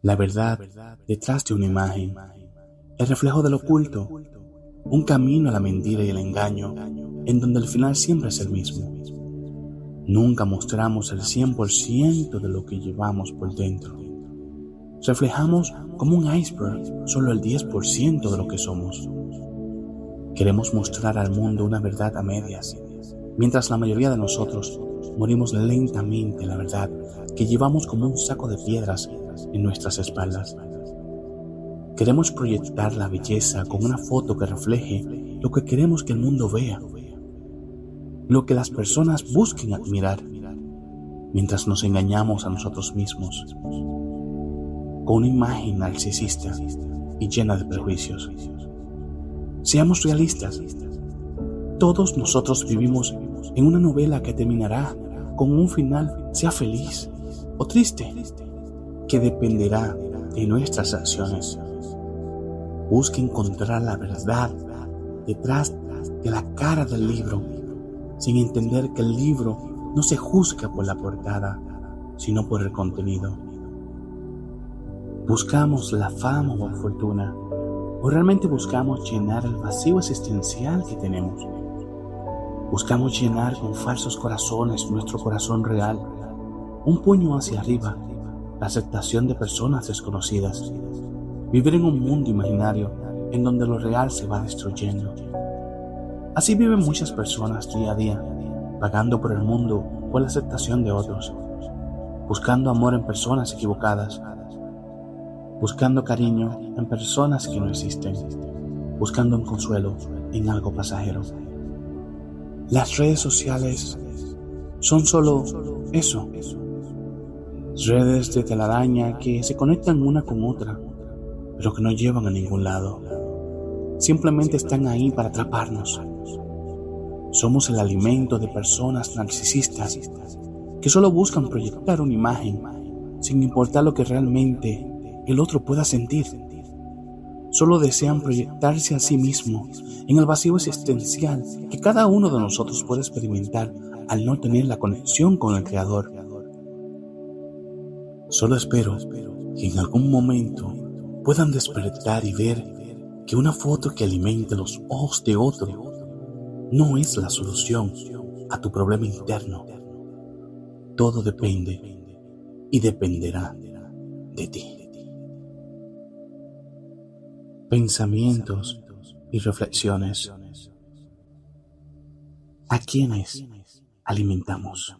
La verdad detrás de una imagen, el reflejo del oculto, un camino a la mentira y el engaño, en donde el final siempre es el mismo. Nunca mostramos el 100% de lo que llevamos por dentro. Reflejamos como un iceberg solo el 10% de lo que somos. Queremos mostrar al mundo una verdad a medias, mientras la mayoría de nosotros morimos lentamente la verdad que llevamos como un saco de piedras en nuestras espaldas. Queremos proyectar la belleza con una foto que refleje lo que queremos que el mundo vea lo que las personas busquen admirar, mientras nos engañamos a nosotros mismos con una imagen narcisista y llena de prejuicios. Seamos realistas. Todos nosotros vivimos en una novela que terminará con un final, sea feliz o triste, que dependerá de nuestras acciones. Busque encontrar la verdad detrás de la cara del libro sin entender que el libro no se juzga por la portada, sino por el contenido. ¿Buscamos la fama o la fortuna? ¿O realmente buscamos llenar el vacío existencial que tenemos? Buscamos llenar con falsos corazones nuestro corazón real, un puño hacia arriba, la aceptación de personas desconocidas, vivir en un mundo imaginario en donde lo real se va destruyendo. Así viven muchas personas día a día, pagando por el mundo por la aceptación de otros, buscando amor en personas equivocadas, buscando cariño en personas que no existen, buscando un consuelo en algo pasajero. Las redes sociales son solo eso, redes de telaraña que se conectan una con otra, pero que no llevan a ningún lado. Simplemente están ahí para atraparnos, somos el alimento de personas narcisistas que solo buscan proyectar una imagen sin importar lo que realmente el otro pueda sentir. Solo desean proyectarse a sí mismo en el vacío existencial que cada uno de nosotros puede experimentar al no tener la conexión con el Creador. Solo espero que en algún momento puedan despertar y ver que una foto que alimente los ojos de otro no es la solución a tu problema interno. Todo depende y dependerá de ti. Pensamientos y reflexiones. ¿A quiénes alimentamos?